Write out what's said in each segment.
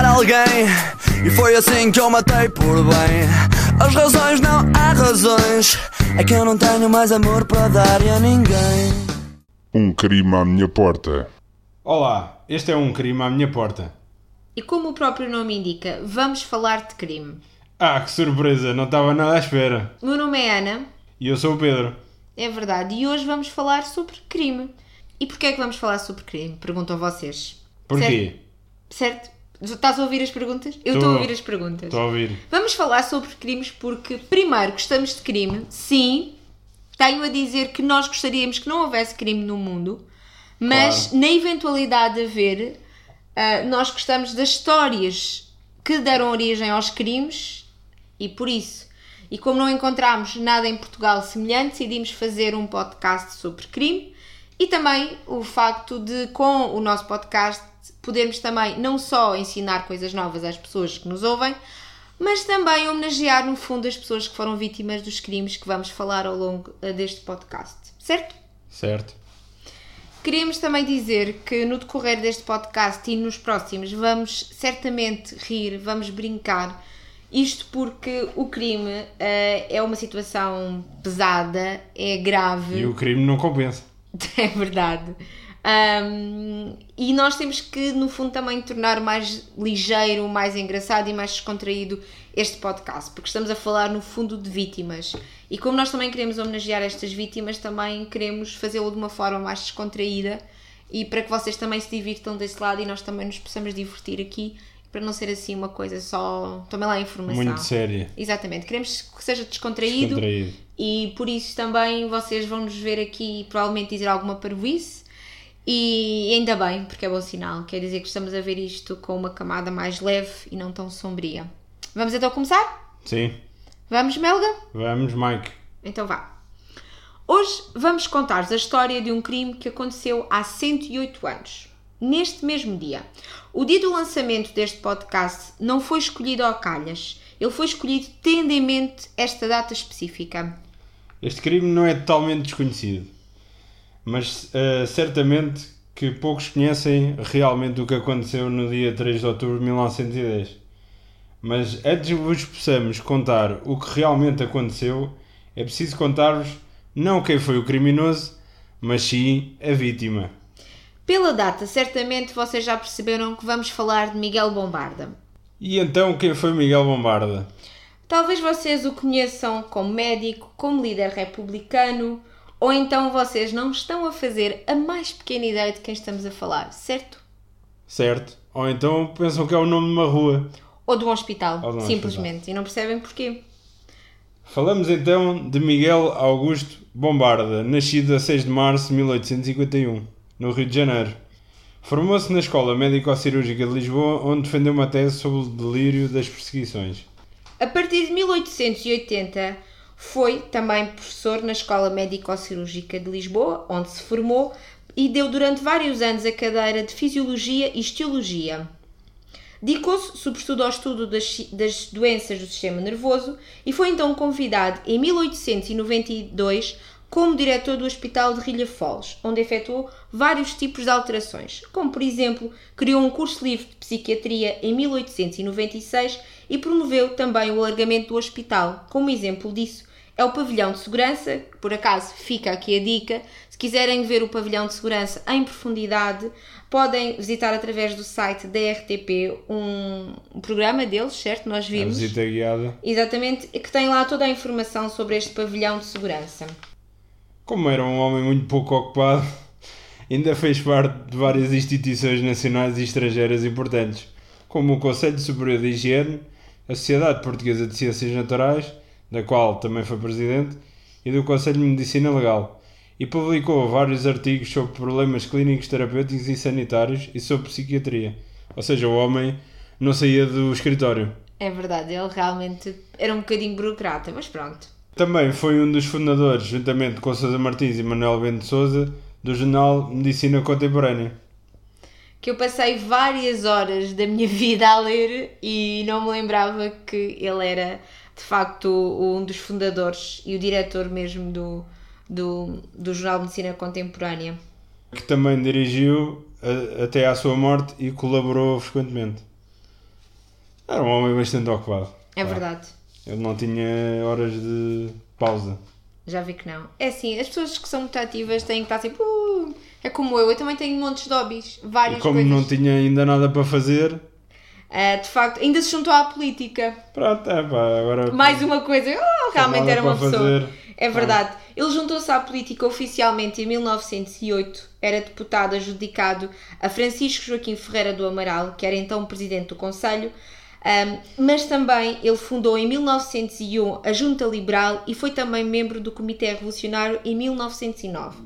matar alguém. E foi assim que eu matei por bem. As razões não há razões. É que eu não tenho mais amor para dar a ninguém. Um crime à minha porta. Olá, este é um crime à minha porta. E como o próprio nome indica, vamos falar de crime. Ah, que surpresa, não estava nada à espera. O meu nome é Ana, E eu sou o Pedro. é verdade, e hoje vamos falar sobre crime. E porquê é que vamos falar sobre crime? Perguntam vocês. Porquê? Certo? certo? Estás a ouvir as perguntas? Eu estou a ouvir as perguntas. Estou a ouvir. Vamos falar sobre crimes porque, primeiro, gostamos de crime. Sim, tenho a dizer que nós gostaríamos que não houvesse crime no mundo, mas Claro. na eventualidade de haver, ah, nós gostamos das histórias que deram origem aos crimes e por isso. E como não encontramos nada em Portugal semelhante, decidimos fazer um podcast sobre crime e também o facto de, com o nosso podcast, podermos também não só ensinar coisas novas às pessoas que nos ouvem, mas também homenagear, no fundo, as pessoas que foram vítimas dos crimes que vamos falar ao longo eh, deste podcast. Certo? Certo. Queríamos também dizer que no decorrer deste podcast e nos próximos vamos certamente rir, vamos brincar. Isto porque o crime eh, é uma situação pesada, é grave. E o crime não compensa. É verdade. Ahm, e nós temos que, no fundo, também tornar mais ligeiro, mais engraçado e mais descontraído este podcast, porque estamos a falar, no fundo, de vítimas. E como nós também queremos homenagear estas vítimas, também queremos fazê-lo de uma forma mais descontraída e para que vocês também se divirtam desse lado e nós também nos possamos divertir aqui, para não ser assim uma coisa só. Tomem lá a informação. Muito séria. Exatamente, queremos que seja descontraído, Descontraído. e por isso também vocês vão nos ver aqui provavelmente dizer alguma parvoíce e ainda bem, porque é bom sinal, quer dizer que estamos a ver isto com uma camada mais leve e não tão sombria. Vamos então começar? Sim. Vamos, Melga? Vamos, Mike. Então vá. Hoje vamos contar-vos a história de um crime que aconteceu há 108 anos. Neste mesmo dia. O dia do lançamento deste podcast não foi escolhido ao calhas. Ele foi escolhido tendo em mente esta data específica. Este crime não é totalmente desconhecido. Mas eh, certamente que poucos conhecem realmente o que aconteceu no dia 3 de outubro de 1910. Mas antes de vos possamos contar o que realmente aconteceu, é preciso contar-vos não quem foi o criminoso, mas sim a vítima. Pela data, certamente vocês já perceberam que vamos falar de Miguel Bombarda. E então quem foi Miguel Bombarda? Talvez vocês o conheçam como médico, como líder republicano, ou então vocês não estão a fazer a mais pequena ideia de quem estamos a falar, certo? Certo? Ou então pensam que é o nome de uma rua. Ou de um hospital, de um simplesmente, e não percebem porquê. Falamos então de Miguel Augusto Bombarda, nascido a 6 de março de 1851, no Rio de Janeiro. Formou-se na Escola Médico-Cirúrgica de Lisboa, onde defendeu uma tese sobre o delírio das perseguições. A partir de 1880 foi também professor na Escola Médico-Cirúrgica de Lisboa, onde se formou e deu durante vários anos a cadeira de Fisiologia e Histologia. Dedicou-se sobretudo ao estudo das, das doenças do sistema nervoso e foi então convidado em 1892 como diretor do Hospital de Rilhafoles, onde efetuou vários tipos de alterações, como por exemplo, criou um curso livre de psiquiatria em 1896 e promoveu também o alargamento do hospital. Como exemplo disso é o pavilhão de segurança, que por acaso fica aqui a dica. Se quiserem ver o pavilhão de segurança em profundidade, podem visitar através do site da RTP um, um programa deles, certo? Nós A vimos. visita guiada. Exatamente, que tem lá toda a informação sobre este pavilhão de segurança. Como era um homem muito pouco ocupado, ainda fez parte de várias instituições nacionais e estrangeiras importantes, como o Conselho Superior de Higiene, a Sociedade Portuguesa de Ciências Naturais, da qual também foi presidente, e do Conselho de Medicina Legal, e publicou vários artigos sobre problemas clínicos, terapêuticos e sanitários e sobre psiquiatria. Ou seja, o homem não saía do escritório. É verdade, ele realmente era um bocadinho burocrata, mas pronto. Também foi um dos fundadores, juntamente com Sousa Martins e Manuel Bento Souza, do jornal Medicina Contemporânea. Que eu passei várias horas da minha vida a ler e não me lembrava que ele era de facto um dos fundadores e o diretor mesmo do, do, do Jornal Medicina Contemporânea. que também dirigiu a- até à sua morte e colaborou frequentemente. Era um homem bastante ocupado. É verdade. Ele não tinha horas de pausa. Já vi que não. É assim, as pessoas que são muito ativas têm que estar sempre. "Uh", é como eu, eu também tenho montes de hobbies, várias E como coisas. não tinha ainda nada para fazer, Ah, de facto, ainda se juntou à política. pronto, é pá, agora. Mais uma coisa, oh, realmente era uma pessoa. fazer. É verdade. Ele juntou-se à política oficialmente em 1908. Era deputado adjudicado a Francisco Joaquim Ferreira do Amaral, que era então presidente do Conselho. Ahm, mas também ele fundou em 1901 a Junta Liberal e foi também membro do Comitê Revolucionário em 1909.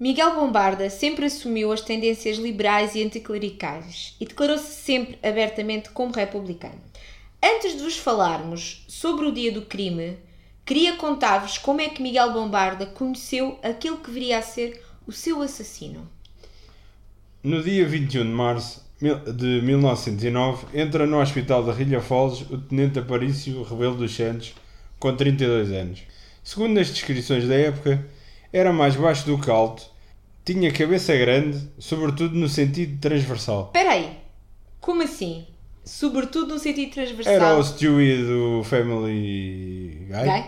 Miguel Bombarda sempre assumiu as tendências liberais e anticlericais e declarou-se sempre abertamente como republicano. Antes de vos falarmos sobre o dia do crime, queria contar-vos como é que Miguel Bombarda conheceu aquele que viria a ser o seu assassino. No dia 21 de março de 1909, entra no Hospital da Rilha Foles o Tenente Aparício Rebelo dos Santos, com 32 anos. Segundo as descrições da época, era mais baixo do que alto, tinha cabeça grande, sobretudo no sentido transversal. Espera aí, como assim? Sobretudo no sentido transversal. Era o Stewie do Family Guy. Gay?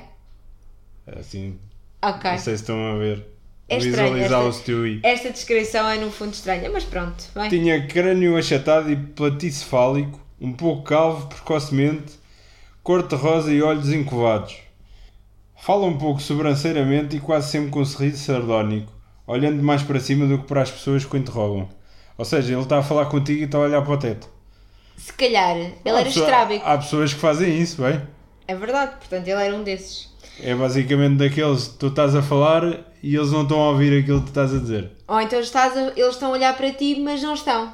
Assim, Ok. não sei se estão a ver. É estranho Visualizar esta- o Stewie. Esta descrição é no fundo estranha, mas pronto. Tinha crânio achatado e platicefálico, um pouco calvo precocemente, cor de rosa e olhos encovados. Fala um pouco sobranceiramente e quase sempre com um sorriso sardónico, olhando mais para cima do que para as pessoas que o interrogam. Ou seja, ele está a falar contigo e está a olhar para o teto. Se calhar, ele Há era pessoa- estrábico. Há pessoas que fazem isso, bem? É verdade, portanto ele era um desses. É basicamente daqueles que tu estás a falar e eles não estão a ouvir aquilo que tu estás a dizer. Ou então estás a- eles estão a olhar para ti, mas não estão.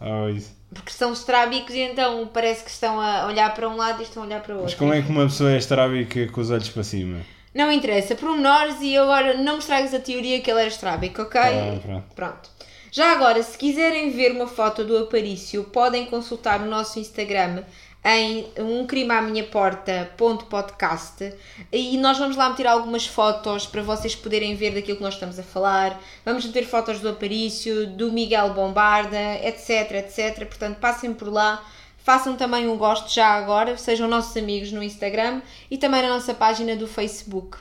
Ah, isso. Porque são estrábicos e então parece que estão a olhar para um lado e estão a olhar para o outro. Mas como é que uma pessoa é estrábica com os olhos para cima? Não interessa, pormenores e agora não me estragas a teoria que ele era estrábico, ok? Tá, pronto. Pronto. Já agora, se quiserem ver uma foto do Aparício, podem consultar o nosso Instagram em um crime à minha porta.podcast e nós vamos lá meter algumas fotos para vocês poderem ver daquilo que nós estamos a falar. Vamos meter fotos do Aparício, do Miguel Bombarda, etc, etc. Portanto, passem por lá. Façam também um gosto já agora, sejam nossos amigos no Instagram e também na nossa página do Facebook.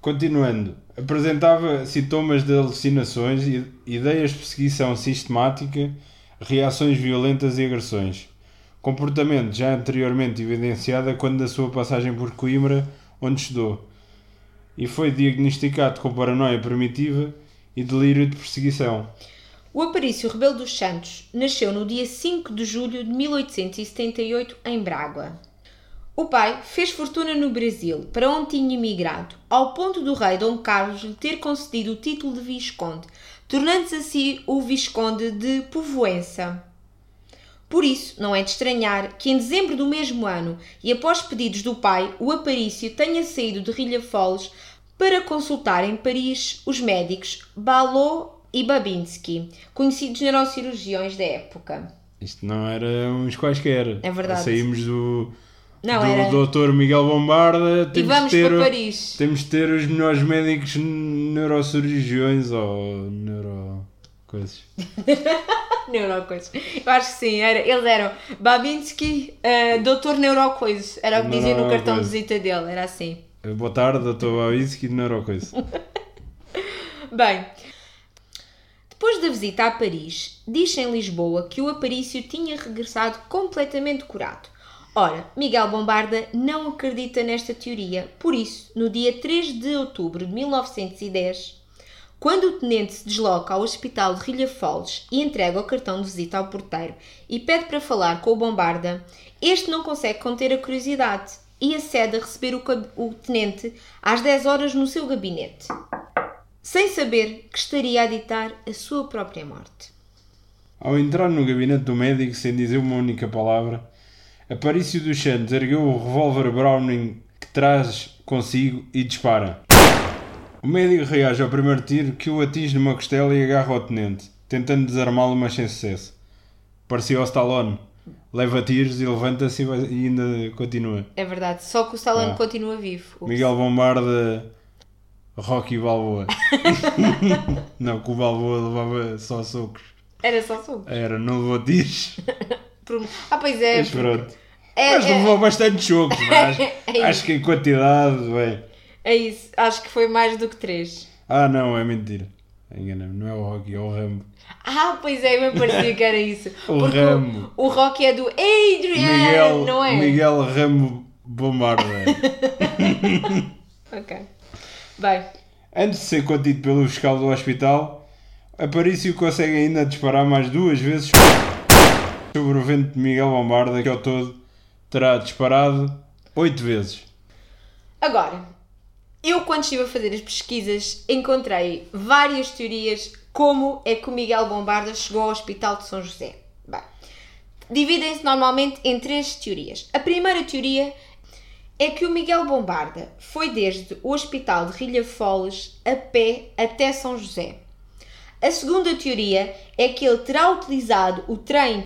Continuando, apresentava sintomas de alucinações, ideias de perseguição sistemática, reações violentas e agressões. Comportamento já anteriormente evidenciado quando da sua passagem por Coimbra, onde estudou. E foi diagnosticado com paranoia primitiva e delírio de perseguição. O Aparício Rebelo dos Santos nasceu no dia 5 de julho de 1878 em Braga. O pai fez fortuna no Brasil, para onde tinha emigrado, ao ponto do rei Dom Carlos lhe ter concedido o título de Visconde, tornando-se assim o Visconde de Povoença. Por isso, não é de estranhar que em dezembro do mesmo ano, e após pedidos do pai, o Aparício tenha saído de Rilhafoles para consultar em Paris os médicos Balot e Babinski, conhecidos neurocirurgiões da época. Isto não era uns quaisquer. É verdade. Saímos do, Não, do era- Dr. Miguel Bombarda. E Temos vamos de ter, para Paris. Temos de ter os melhores médicos neurocirurgiões ou neuro... coisas. Neurocoisas. Eu acho que sim, era, eles eram Babinski, uh, Doutor Neurocoisas. Era o que dizia no cartão de Neurocoisas. visita dele, era assim. Boa tarde, Dr. Babinski de neurocoisa. Bem, depois da visita a Paris, diz em Lisboa que o Aparício tinha regressado completamente curado. Ora, Miguel Bombarda não acredita nesta teoria, por isso, no dia 3 de outubro de 1910, quando o tenente se desloca ao hospital de Rilhafoles e entrega o cartão de visita ao porteiro e pede para falar com o Bombarda, este não consegue conter a curiosidade e acede a receber o, o tenente às 10 horas no seu gabinete sem saber que estaria a ditar a sua própria morte. Ao entrar no gabinete do médico sem dizer uma única palavra, Aparício dos Santos ergueu o revólver Browning que traz consigo e dispara. O médico reage ao primeiro tiro que o atinge numa costela e agarra o tenente, tentando desarmá-lo mas sem sucesso. Parecia ao Stallone. Leva tiros e levanta-se e, ainda continua. É verdade, só que o Stallone Ah. continua vivo. Ups. Miguel Bombarda, Rocky Balboa. não, que o Balboa levava só socos. Era só soco. Era, não levou tiros. Ah, pois é. Mas pronto. É, Mas é- levou bastante chocos, mas É acho que em quantidade, bem. É isso, acho que foi mais do que três. Ah, não, é mentira. Enganei-me, não é o Rocky, é o Rambo. Ah, pois é, me parecia que era isso. O Porque Rambo. O, o Rocky é do Adrian, Miguel, não é? Miguel Rambo Bombarda. Ok. Bem, Antes de ser contido pelo fiscal do hospital, Aparício consegue ainda disparar mais duas vezes sobre o vento de Miguel Bombarda, que ao todo terá disparado oito vezes. agora, eu quando estive a fazer as pesquisas encontrei várias teorias como é que o Miguel Bombarda chegou ao Hospital de São José. Dividem-se normalmente em três teorias. A primeira teoria é que o Miguel Bombarda foi desde o Hospital de Rilhafoles a pé até São José. A segunda teoria é que ele terá utilizado o trem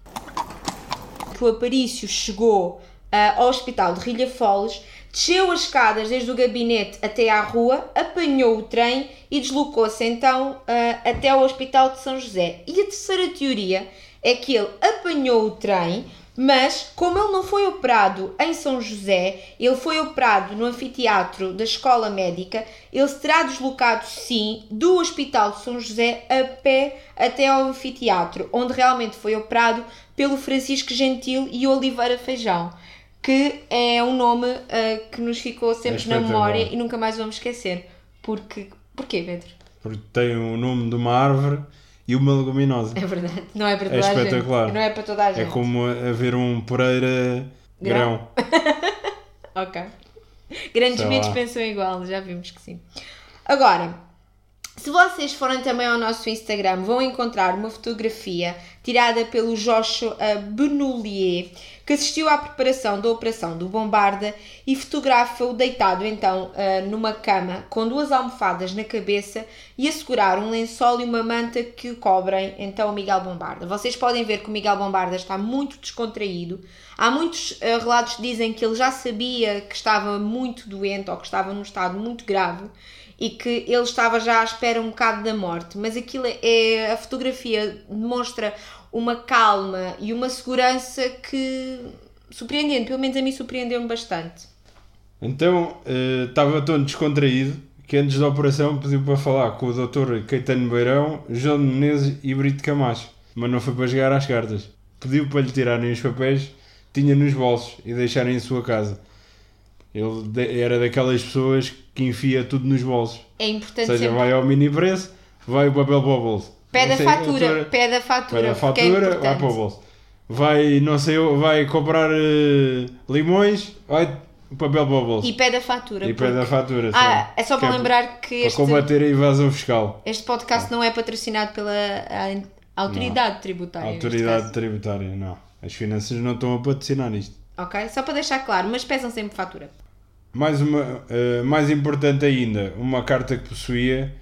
que o Aparício chegou ah, ao Hospital de Rilhafoles, desceu as escadas desde o gabinete até à rua, apanhou o trem e deslocou-se então ah, até ao Hospital de São José. E a terceira teoria é que ele apanhou o trem, mas como ele não foi operado em São José, ele foi operado no anfiteatro da escola médica, ele se terá deslocado sim do Hospital de São José a pé até ao anfiteatro, onde realmente foi operado pelo Francisco Gentil e Oliveira Feijão, que é um nome ah, que nos ficou sempre na espetacular. memória e nunca mais vamos esquecer. Porque. Porquê, Pedro? Porque tem o nome de uma árvore e uma leguminosa. É verdade. Não é para É toda a gente. espetacular. Não é para toda a É gente. como haver um Pereira Grão. grão. Ok. Grandes mentes pensam igual, já vimos que sim. Agora, se vocês forem também ao nosso Instagram, vão encontrar uma fotografia tirada pelo Joshua Benoulier, que assistiu à preparação da operação do Bombarda e fotografa-o deitado então ah, numa cama com duas almofadas na cabeça e a segurar um lençol e uma manta que cobrem então o Miguel Bombarda. Vocês podem ver que o Miguel Bombarda está muito descontraído. Há muitos ah, relatos que dizem que ele já sabia que estava muito doente ou que estava num estado muito grave e que ele estava já à espera um bocado da morte, mas aquilo é a fotografia demonstra uma calma e uma segurança que surpreendente, pelo menos a mim surpreendeu-me bastante. Então eh, estava tão descontraído que antes da operação pediu para falar com o Dr. Caetano Beirão, João de Menezes e Brito Camacho, mas não foi para jogar às cartas. Pediu para lhe tirarem os papéis que tinha nos bolsos e deixarem em sua casa. Ele era daquelas pessoas que enfia tudo nos bolsos. É importante Ou seja, sempre vai ao mini preço, vai o papel para o bolso. pede a Não fatura, pede a fatura, Pede a é fatura, vai importante. para o bolso. Vai, não sei, vai comprar eh, limões, vai o papel para o bolso. E pede a fatura. E porque- pede a fatura. Ah, é só Que para lembrar que Para este, combater a evasão fiscal. este podcast não é patrocinado pela autoridade tributária. A neste autoridade tributária, não. As finanças não estão a patrocinar isto. Ok? Só para deixar claro, mas pesam sempre fatura. Mais, uma, eh, mais importante ainda, uma carta que possuía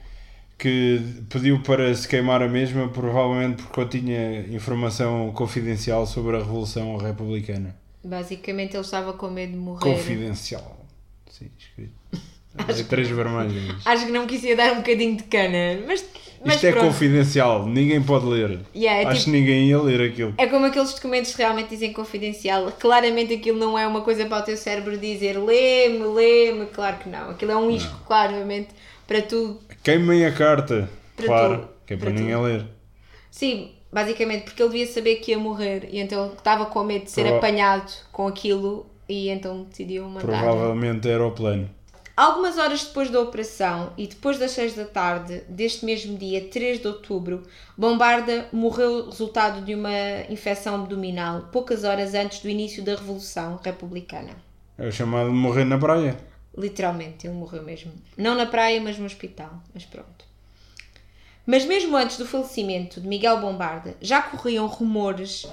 que pediu para se queimar a mesma, provavelmente porque continha informação confidencial sobre a Revolução Republicana. Basicamente ele estava com medo de morrer. Confidencial. Sim, escrito. É três vermelhas. Acho que não quis dar um bocadinho de cana, mas, mas Isto é pronto. confidencial, ninguém pode ler. Yeah, é Acho tipo- que ninguém ia ler aquilo. É como aqueles documentos que realmente dizem confidencial. Claramente aquilo não é uma coisa para o teu cérebro dizer lê-me, lê-me. Claro que não. Aquilo é um isco, claramente, para tu. Queimem a carta. Para claro, tu- que é para para tu. ninguém ler. Sim, basicamente, porque ele devia saber que ia morrer e então estava com medo de ser Prova- apanhado com aquilo e então decidiu mandar. Provavelmente era o plano. Algumas horas depois da operação e depois das 6 da tarde deste mesmo dia, 3 de outubro, Bombarda morreu resultado de uma infecção abdominal, poucas horas antes do início da Revolução Republicana. É o chamado de morrer na praia. Literalmente, ele morreu mesmo. Não na praia, mas no hospital. Mas pronto. Mas mesmo antes do falecimento de Miguel Bombarda, já corriam rumores,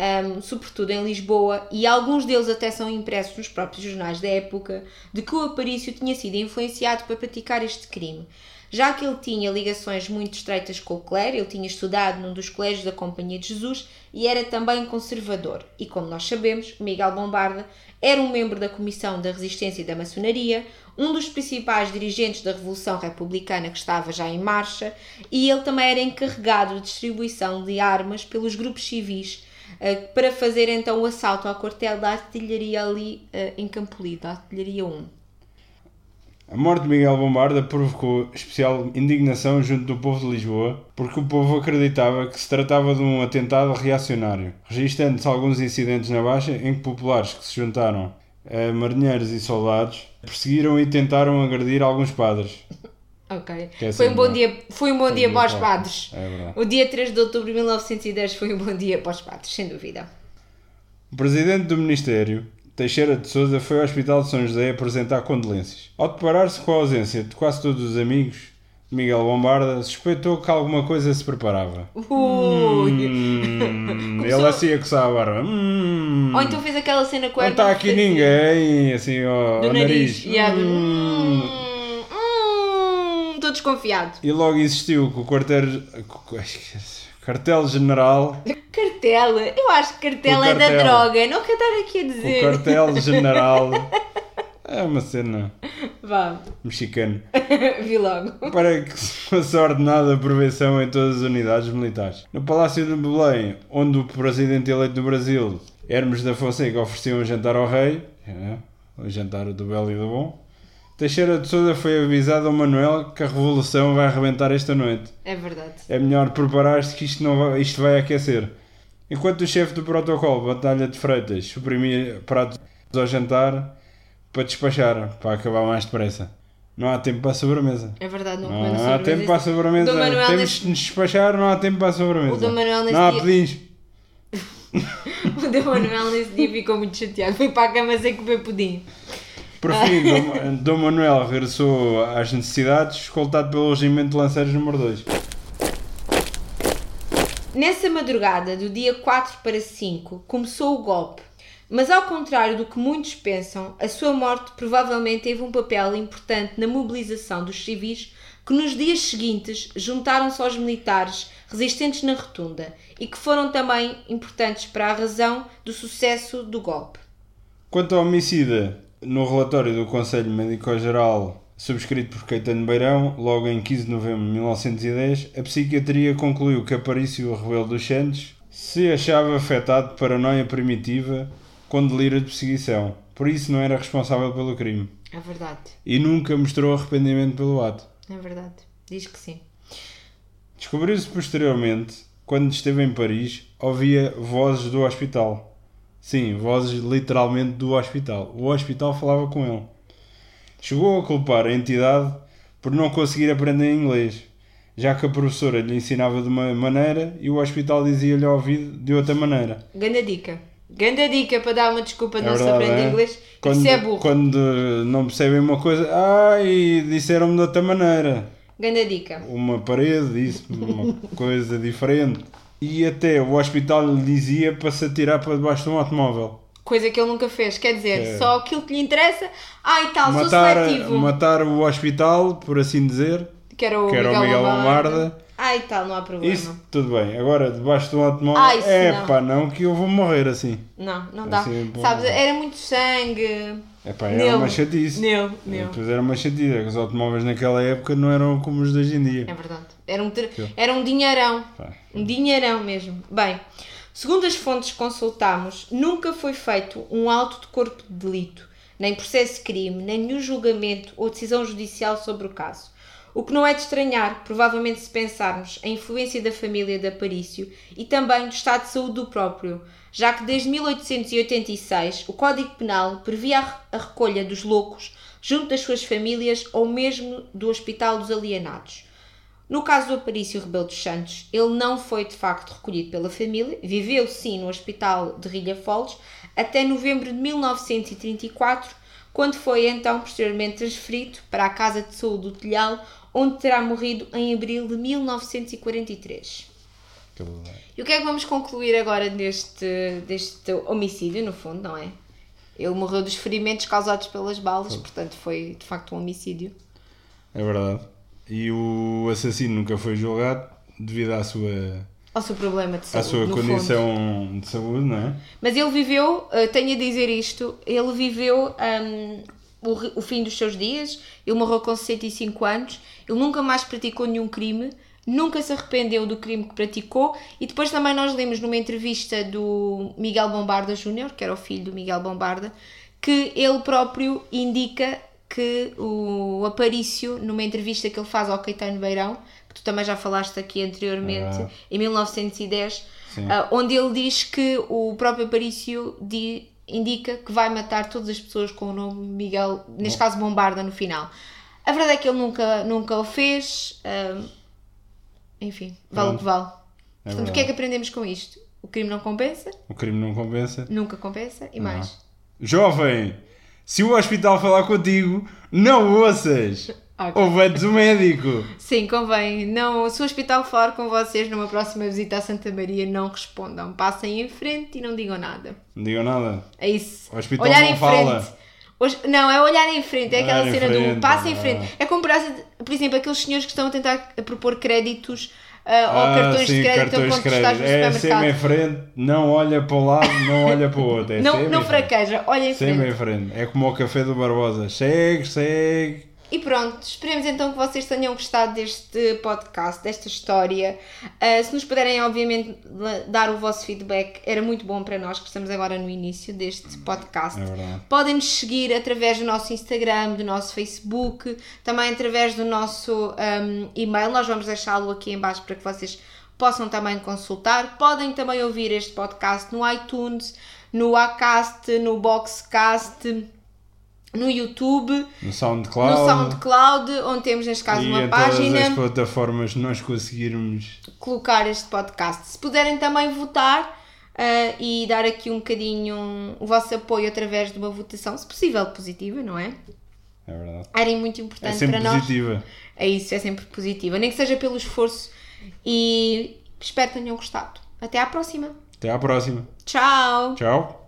ahm, sobretudo em Lisboa, e alguns deles até são impressos nos próprios jornais da época, de que o Aparício tinha sido influenciado para praticar este crime. já que ele tinha ligações muito estreitas com o clero, ele tinha estudado num dos colégios da Companhia de Jesus e era também conservador. E como nós sabemos, Miguel Bombarda era um membro da Comissão da Resistência e da Maçonaria, um dos principais dirigentes da Revolução Republicana que estava já em marcha, e ele também era encarregado de distribuição de armas pelos grupos civis para fazer então o assalto ao quartel da artilharia ali eh, em Campolide, da artilharia 1. A morte de Miguel Bombarda provocou especial indignação junto do povo de Lisboa, porque o povo acreditava que se tratava de um atentado reacionário, registando-se alguns incidentes na Baixa em que populares que se juntaram a marinheiros e soldados perseguiram e tentaram agredir alguns padres. Ok. É foi, um bom dia, foi um bom dia para os padres. É verdade. O dia 3 de outubro de 1910 foi um bom dia para os padres, sem dúvida. O presidente do Ministério, Teixeira de Souza, foi ao Hospital de São José apresentar condolências. Ao deparar-se com a ausência de quase todos os amigos Miguel Bombarda, suspeitou que alguma coisa se preparava. Ui! Hum, ele assim a coçar a barba. Hum, Ou então fez aquela cena com a não está aqui ninguém, assim, ao, Do nariz. nariz. E a do- Hum. Hum, hum, Estou desconfiado. E logo existiu que o quartel, quartel-general, Cartel. Eu acho que cartel O é da cartel. droga. Não quero estar aqui a o dizer. quartel-general, é uma cena Vá, mexicana. vi logo. para que se fosse ordenada a prevenção em todas as unidades militares. No Palácio de Belém, onde o presidente eleito do Brasil, Hermes da Fonseca, oferecia um jantar ao rei, é, o jantar do belo e do bom, Teixeira de Souza foi avisado ao Manuel que a revolução vai arrebentar esta noite. É verdade. É melhor preparar-se que isto, não vai, isto vai aquecer. Enquanto o chefe do protocolo, Batalha de Freitas, suprimia pratos ao jantar para despachar, para acabar mais depressa. Não há tempo para a sobremesa. É verdade, não, Não há sobremesa. tempo para a sobremesa. Temos nesse- de nos despachar, não há tempo para a sobremesa. O Dom Manuel nesse não há dia- pedinhos. O Dom Manuel nesse dia ficou muito chateado. Foi para a cama sem comer pudim. Por fim, Dom, Dom Manuel regressou às necessidades, escoltado pelo Regimento de Lanceiros número 2. Nessa madrugada do dia 4 para 5 começou o golpe, mas ao contrário do que muitos pensam, a sua morte provavelmente teve um papel importante na mobilização dos civis que nos dias seguintes juntaram-se aos militares resistentes na rotunda e que foram também importantes para a razão do sucesso do golpe. Quanto ao homicida, no relatório do Conselho Médico-Geral subscrito por Caetano Beirão, logo em 15 de novembro de 1910, a psiquiatria concluiu que Aparício Rebelo dos Santos se achava afetado de paranoia primitiva com delírio de perseguição, por isso não era responsável pelo crime, É verdade, e nunca mostrou arrependimento pelo ato. é verdade. Diz que sim. Descobriu-se posteriormente, quando esteve em Paris, ouvia vozes do hospital. Sim, vozes literalmente do hospital. O hospital falava com ele. Chegou a culpar a entidade por não conseguir aprender inglês, já que a professora lhe ensinava de uma maneira e o hospital dizia-lhe ao ouvido de outra maneira. Ganda dica. Ganda dica para dar uma desculpa de É não se aprender é? inglês. Quando, Isso é burro. quando não percebem uma coisa, ai, disseram-me de outra maneira. Ganda dica. uma parede, isso, uma coisa diferente. E até o hospital lhe dizia para se atirar para debaixo de um automóvel. Coisa que ele nunca fez. Quer dizer, É. só aquilo que lhe interessa. Ah, e tal, sou Matar, seletivo. matar o hospital, por assim dizer, Que era o que era o Miguel, Lombarda. Lombarda. Ah, tal, não há problema. Isso, tudo bem. Agora, debaixo de um automóvel, Ah, isso é não. pá, não, que eu vou morrer assim. Não, não dá. Assim. Sabes, era muito sangue. É pá, era uma chatice. Nele, nele. Depois era uma chatice, é os automóveis naquela época não eram como os de hoje em dia. É verdade. Era um, era um dinheirão. Um dinheirão mesmo. Bem, segundo as fontes que consultamos, nunca foi feito um auto de corpo de delito, nem processo de crime, nem nenhum julgamento ou decisão judicial sobre o caso. O que não é de estranhar, provavelmente se pensarmos a influência da família de Aparício e também do estado de saúde do próprio, já que desde 1886 o Código Penal previa a recolha dos loucos junto das suas famílias ou mesmo do Hospital dos Alienados. No caso do Aparício Rebelo dos Santos, ele não foi de facto recolhido pela família, viveu sim no Hospital de Rilhafoles até novembro de 1934, quando foi então posteriormente transferido para a Casa de Saúde do Telhal, onde terá morrido em abril de 1943. E o que é que vamos concluir agora deste, deste homicídio, no fundo, não é? Ele morreu dos ferimentos causados pelas balas, portanto foi de facto um homicídio. É verdade. E o assassino nunca foi julgado devido à sua, Ao seu problema de à saúde. sua no fundo. condição de saúde, não é? Mas ele viveu, eh, tenho a dizer isto, ele viveu hum, o, o fim dos seus dias, ele morreu com 65 anos, ele nunca mais praticou nenhum crime, nunca se arrependeu do crime que praticou e depois também nós lemos numa entrevista do Miguel Bombarda Júnior, que era o filho do Miguel Bombarda, que ele próprio indica que o Aparício, numa entrevista que ele faz ao Caetano Beirão, que tu também já falaste aqui anteriormente, Ah. em 1910, Sim. ah, onde ele diz que o próprio Aparício di- indica que vai matar todas as pessoas com o nome Miguel, neste caso Bombarda, no final. A verdade é que ele nunca, nunca o fez. ah, enfim, vale o que vale. Portanto, o que é que aprendemos com isto? O crime não compensa, O crime não compensa. nunca compensa e mais. Jovem, se o hospital falar contigo, não ouças. Ok. Ouve antes o médico. Sim, convém. Não, se o hospital falar com vocês numa próxima visita a Santa Maria, não respondam. Passem em frente e não digam nada. Não digam nada. É isso. O hospital olhar não em fala. frente. Hoje- não, é olhar em frente. É aquela Olhar cena frente, do passo em frente. É como, por exemplo, aqueles senhores que estão a tentar propor créditos ah, ou Ah, cartões sim, de crédito cartões tu estás crédito. no É sempre em supermercado. frente, não olha para um lado, não olha para o outro. É não sempre não fraqueja, olha em Sempre frente. em frente. É como o café do Barbosa. Segue, segue. E pronto, esperemos então que vocês tenham gostado deste podcast, desta história. Ah, se nos puderem, obviamente, dar o vosso feedback, era muito bom para nós, que estamos agora no início deste podcast. É verdade. Podem nos seguir através do nosso Instagram, do nosso Facebook, também através do nosso ahm, e-mail. Nós vamos deixá-lo aqui em baixo para que vocês possam também consultar. Podem também ouvir este podcast no iTunes, no Acast, no Boxcast, no YouTube No SoundCloud. no SoundCloud, onde temos neste caso uma em todas página, as plataformas nós conseguirmos. colocar este podcast. Se puderem também votar ah, e dar aqui um bocadinho o vosso apoio através de uma votação, se possível positiva, não é? É verdade. Era muito É importante sempre para nós. positiva. É isso, é sempre positiva, nem que seja pelo esforço. E espero que tenham gostado. Até à próxima. Até à próxima. Tchau! Tchau.